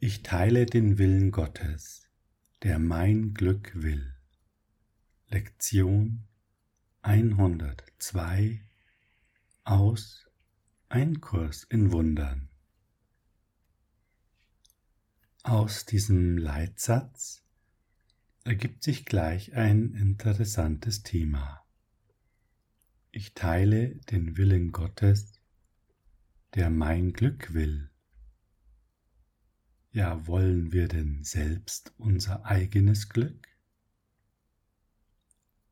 Ich teile den Willen Gottes, der mein Glück will. Lektion 102 aus Ein Kurs in Wundern. Aus diesem Leitsatz ergibt sich gleich ein interessantes Thema. Ich teile den Willen Gottes, der mein Glück will. Ja, wollen wir denn selbst unser eigenes Glück?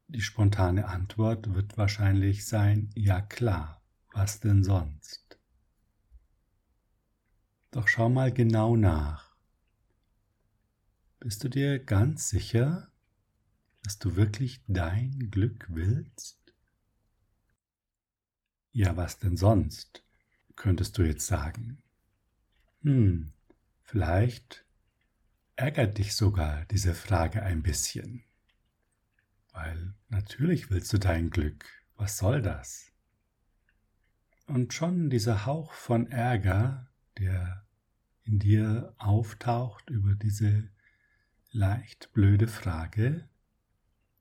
Die spontane Antwort wird wahrscheinlich sein, ja klar, was denn sonst? Doch schau mal genau nach. Bist du dir ganz sicher, dass du wirklich dein Glück willst? Ja, was denn sonst? könntest du jetzt sagen. Hm, vielleicht ärgert dich sogar diese Frage ein bisschen. Weil natürlich willst du dein Glück. Was soll das? Und schon dieser Hauch von Ärger, der in dir auftaucht über diese leicht blöde Frage,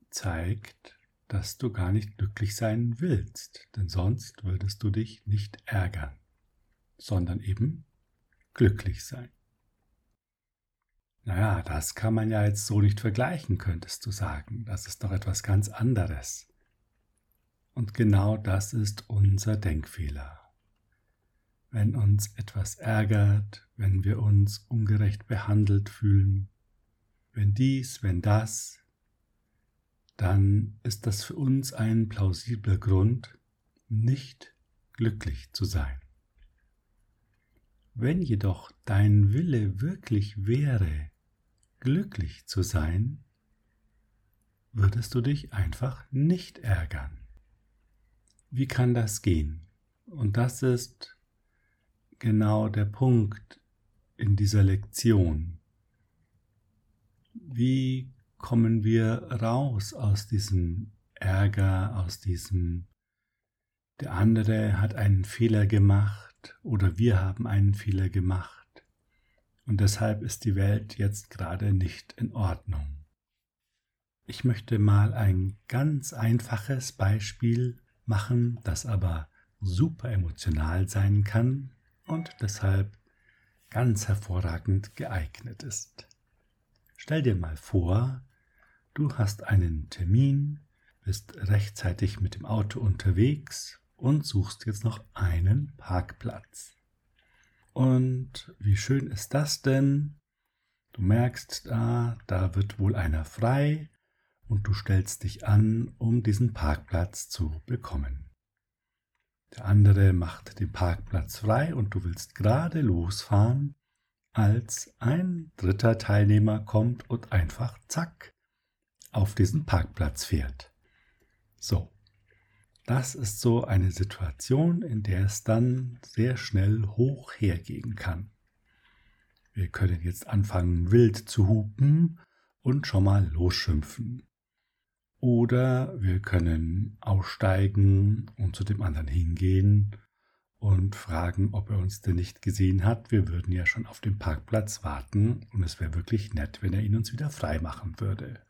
zeigt, dass du gar nicht glücklich sein willst, denn sonst würdest du dich nicht ärgern sondern eben glücklich sein. Naja, das kann man ja jetzt so nicht vergleichen, könntest du sagen. Das ist doch etwas ganz anderes. Und genau das ist unser Denkfehler. Wenn uns etwas ärgert, wenn wir uns ungerecht behandelt fühlen, wenn dies, wenn das, dann ist das für uns ein plausibler Grund, nicht glücklich zu sein. Wenn jedoch dein Wille wirklich wäre, glücklich zu sein, würdest du dich einfach nicht ärgern. Wie kann das gehen? Und das ist genau der Punkt in dieser Lektion. Wie kommen wir raus aus diesem Ärger, aus diesem, der andere hat einen Fehler gemacht, oder wir haben einen Fehler gemacht und deshalb ist die Welt jetzt gerade nicht in Ordnung. Ich möchte mal ein ganz einfaches Beispiel machen, das aber super emotional sein kann und deshalb ganz hervorragend geeignet ist. Stell dir mal vor, du hast einen Termin, bist rechtzeitig mit dem Auto unterwegs und suchst jetzt noch einen Parkplatz. Und wie schön ist das denn? Du merkst, da, da wird wohl einer frei und du stellst dich an, um diesen Parkplatz zu bekommen. Der andere macht den Parkplatz frei und du willst gerade losfahren, als ein dritter Teilnehmer kommt und einfach zack auf diesen Parkplatz fährt. So, das ist so eine Situation, in der es dann sehr schnell hoch hergehen kann. Wir können jetzt anfangen, wild zu hupen und schon mal losschimpfen. Oder wir können aussteigen und zu dem anderen hingehen und fragen, ob er uns denn nicht gesehen hat. Wir würden ja schon auf dem Parkplatz warten und es wäre wirklich nett, wenn er ihn uns wieder frei machen würde.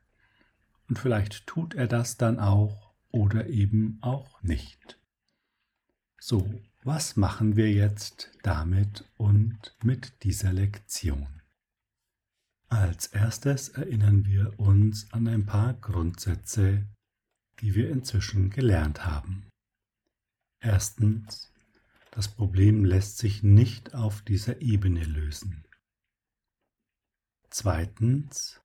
Und vielleicht tut er das dann auch oder eben auch nicht. So, was machen wir jetzt damit und mit dieser Lektion? Als erstes erinnern wir uns an ein paar Grundsätze, die wir inzwischen gelernt haben. Erstens, das Problem lässt sich nicht auf dieser Ebene lösen. Zweitens,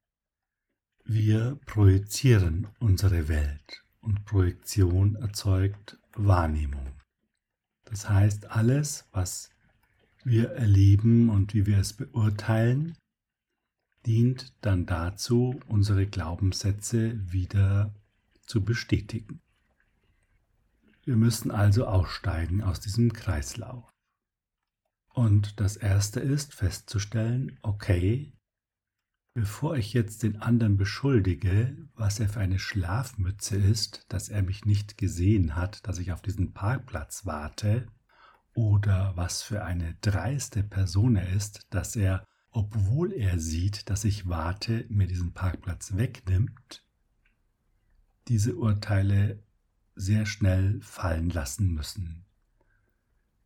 wir projizieren unsere Welt und Projektion erzeugt Wahrnehmung. Das heißt, alles, was wir erleben und wie wir es beurteilen, dient dann dazu, unsere Glaubenssätze wieder zu bestätigen. Wir müssen also aussteigen aus diesem Kreislauf. Und das Erste ist festzustellen, okay, Bevor ich jetzt den anderen beschuldige, was er für eine Schlafmütze ist, dass er mich nicht gesehen hat, dass ich auf diesen Parkplatz warte, oder was für eine dreiste Person er ist, dass er obwohl er sieht, dass ich warte, mir diesen Parkplatz wegnimmt, diese Urteile sehr schnell fallen lassen müssen.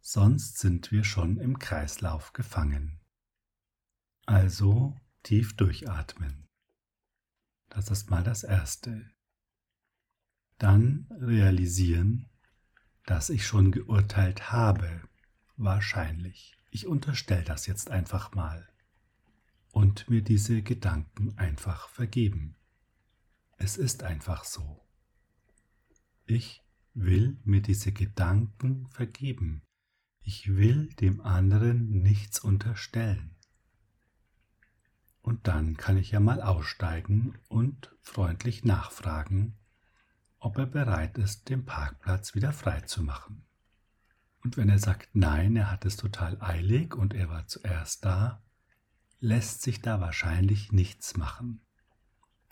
Sonst sind wir schon im Kreislauf gefangen. Also tief durchatmen. Das ist mal das Erste. Dann realisieren, dass ich schon geurteilt habe, wahrscheinlich. Ich unterstelle das jetzt einfach mal und mir diese Gedanken einfach vergeben. Es ist einfach so. Ich will mir diese Gedanken vergeben. Ich will dem anderen nichts unterstellen. Und dann kann ich ja mal aussteigen und freundlich nachfragen, ob er bereit ist, den Parkplatz wieder frei zu machen. Und wenn er sagt nein, er hat es total eilig und er war zuerst da, lässt sich da wahrscheinlich nichts machen.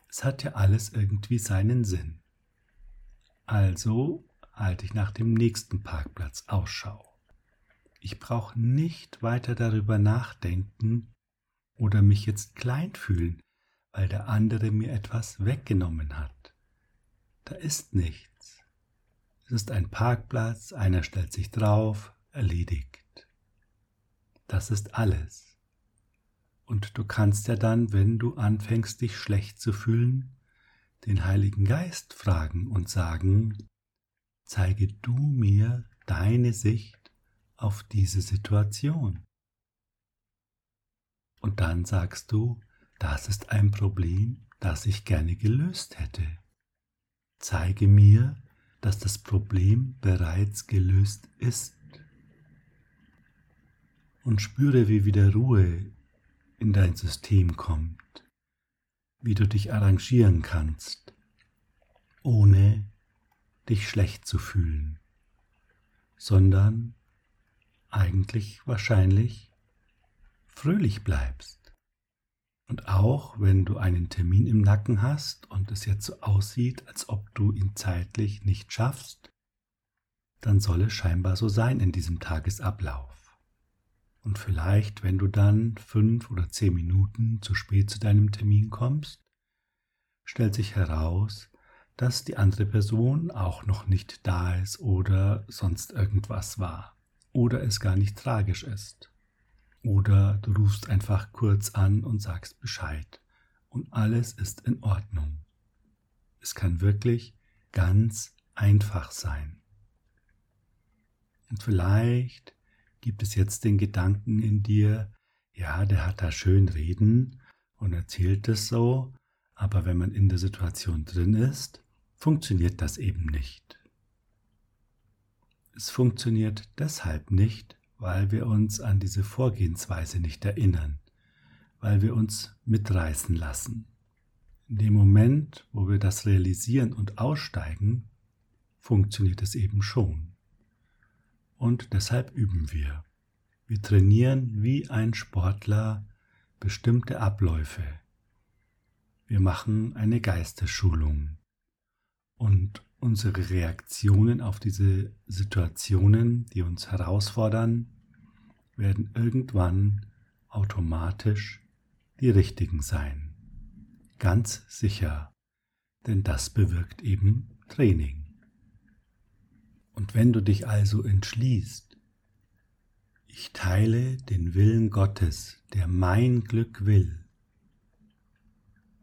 Es hat ja alles irgendwie seinen Sinn. Also halte ich nach dem nächsten Parkplatz Ausschau. Ich brauche nicht weiter darüber nachdenken oder mich jetzt klein fühlen, weil der andere mir etwas weggenommen hat. Da ist nichts. Es ist ein Parkplatz, einer stellt sich drauf, erledigt. Das ist alles. Und du kannst ja dann, wenn du anfängst, dich schlecht zu fühlen, den Heiligen Geist fragen und sagen, zeige du mir deine Sicht auf diese Situation. Und dann sagst du, das ist ein Problem, das ich gerne gelöst hätte. Zeige mir, dass das Problem bereits gelöst ist. Und spüre, wie wieder Ruhe in dein System kommt, wie du dich arrangieren kannst, ohne dich schlecht zu fühlen, sondern eigentlich wahrscheinlich fröhlich bleibst. Und auch wenn du einen Termin im Nacken hast und es jetzt so aussieht, als ob du ihn zeitlich nicht schaffst, dann soll es scheinbar so sein in diesem Tagesablauf. Und vielleicht, wenn du dann fünf oder zehn Minuten zu spät zu deinem Termin kommst, stellt sich heraus, dass die andere Person auch noch nicht da ist oder sonst irgendwas war oder es gar nicht tragisch ist. Oder du rufst einfach kurz an und sagst Bescheid und alles ist in Ordnung. Es kann wirklich ganz einfach sein. Und vielleicht gibt es jetzt den Gedanken in dir, ja, der hat da schön reden und erzählt es so, aber wenn man in der Situation drin ist, funktioniert das eben nicht. Es funktioniert deshalb nicht, weil wir uns an diese Vorgehensweise nicht erinnern, weil wir uns mitreißen lassen. In dem Moment, wo wir das realisieren und aussteigen, funktioniert es eben schon und deshalb üben wir. Wir trainieren wie ein Sportler bestimmte Abläufe. Wir machen eine Geistesschulung und unsere Reaktionen auf diese Situationen, die uns herausfordern, werden irgendwann automatisch die richtigen sein. Ganz sicher, denn das bewirkt eben Training. Und wenn du dich also entschließt, ich teile den Willen Gottes, der mein Glück will,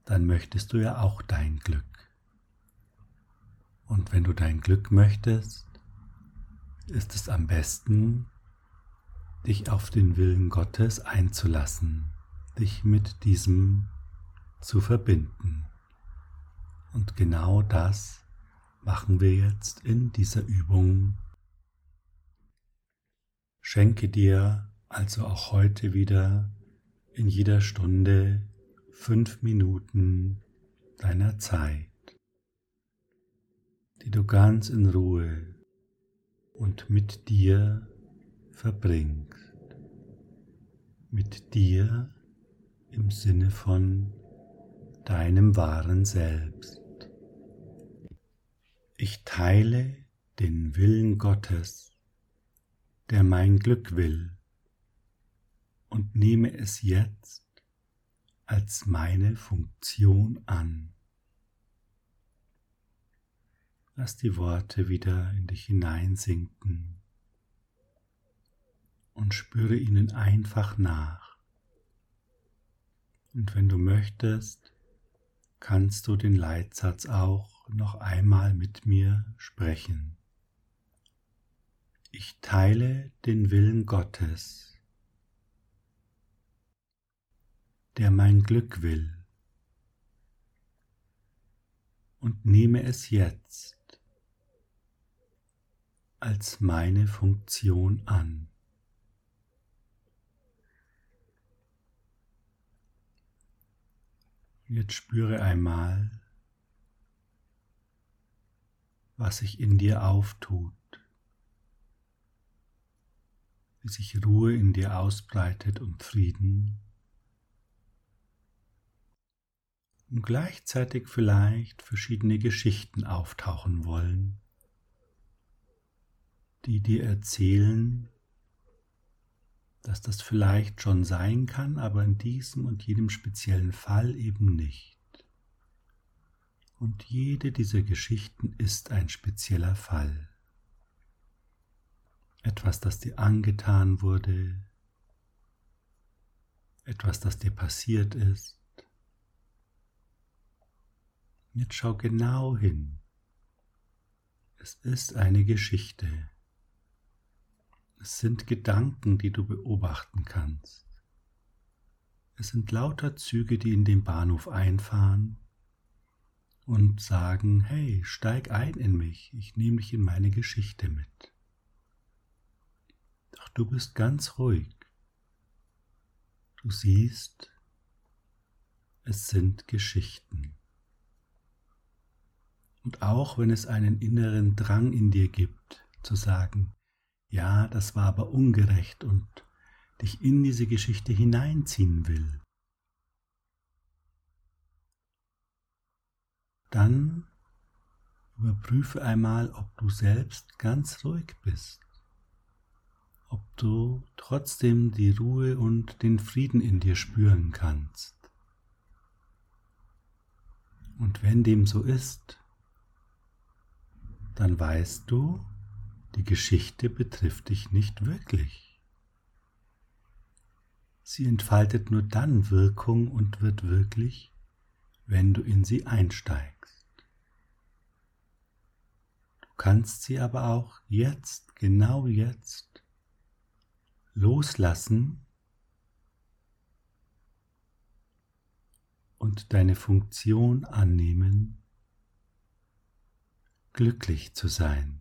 dann möchtest du ja auch dein Glück. Und wenn du dein Glück möchtest, ist es am besten, dich auf den Willen Gottes einzulassen, dich mit diesem zu verbinden. Und genau das machen wir jetzt in dieser Übung. Schenke dir also auch heute wieder in jeder Stunde fünf Minuten deiner Zeit, die du ganz in Ruhe und mit dir verbringst. Mit dir im Sinne von deinem wahren Selbst. Ich teile den Willen Gottes, der mein Glück will. und nehme es jetzt als meine Funktion an. Lass die Worte wieder in dich hineinsinken und spüre ihnen einfach nach. Und wenn du möchtest, kannst du den Leitsatz auch noch einmal mit mir sprechen. Ich teile den Willen Gottes, der mein Glück will, und nehme es jetzt als meine Funktion an. Jetzt spüre einmal, was sich in dir auftut, wie sich Ruhe in dir ausbreitet und Frieden. Und gleichzeitig vielleicht verschiedene Geschichten auftauchen wollen, die dir erzählen, dass das vielleicht schon sein kann, aber in diesem und jedem speziellen Fall eben nicht. Und jede dieser Geschichten ist ein spezieller Fall. Etwas, das dir angetan wurde, etwas, das dir passiert ist. Jetzt schau genau hin. Es ist eine Geschichte. Es sind Gedanken, die du beobachten kannst. Es sind lauter Züge, die in den Bahnhof einfahren und sagen, hey, steig ein in mich, ich nehme dich in meine Geschichte mit. Doch du bist ganz ruhig. Du siehst, es sind Geschichten. Und auch wenn es einen inneren Drang in dir gibt, zu sagen, ja, das war aber ungerecht und dich in diese Geschichte hineinziehen will, dann überprüfe einmal, ob du selbst ganz ruhig bist, ob du trotzdem die Ruhe und den Frieden in dir spüren kannst. Und wenn dem so ist, dann weißt du, die Geschichte betrifft dich nicht wirklich. Sie entfaltet nur dann Wirkung und wird wirklich, wenn du in sie einsteigst. Du kannst sie aber auch jetzt, genau jetzt, loslassen und deine Funktion annehmen, glücklich zu sein.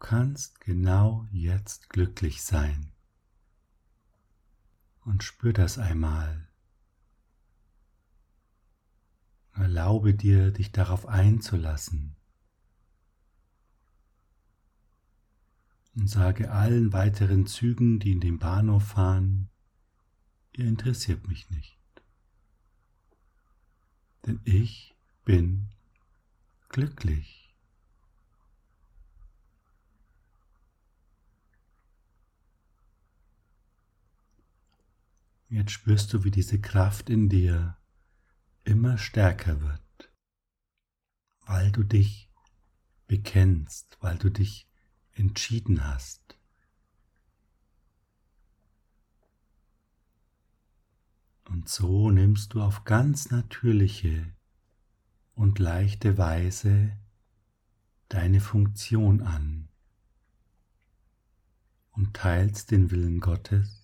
Du kannst genau jetzt glücklich sein. Und spür das einmal. Erlaube dir, dich darauf einzulassen. Und sage allen weiteren Zügen, die in den Bahnhof fahren, ihr interessiert mich nicht. Denn ich bin glücklich. Jetzt spürst du, wie diese Kraft in dir immer stärker wird, weil du dich bekennst, weil du dich entschieden hast. Und so nimmst du auf ganz natürliche und leichte Weise deine Funktion an und teilst den Willen Gottes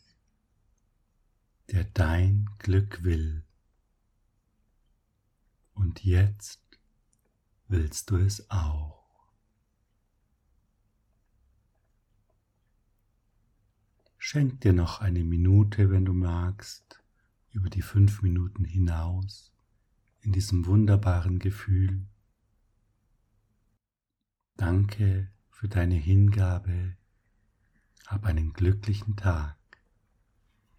der dein Glück will. Und jetzt willst du es auch. Schenk dir noch eine Minute, wenn du magst, über die fünf Minuten hinaus in diesem wunderbaren Gefühl. Danke für deine Hingabe. Hab einen glücklichen Tag.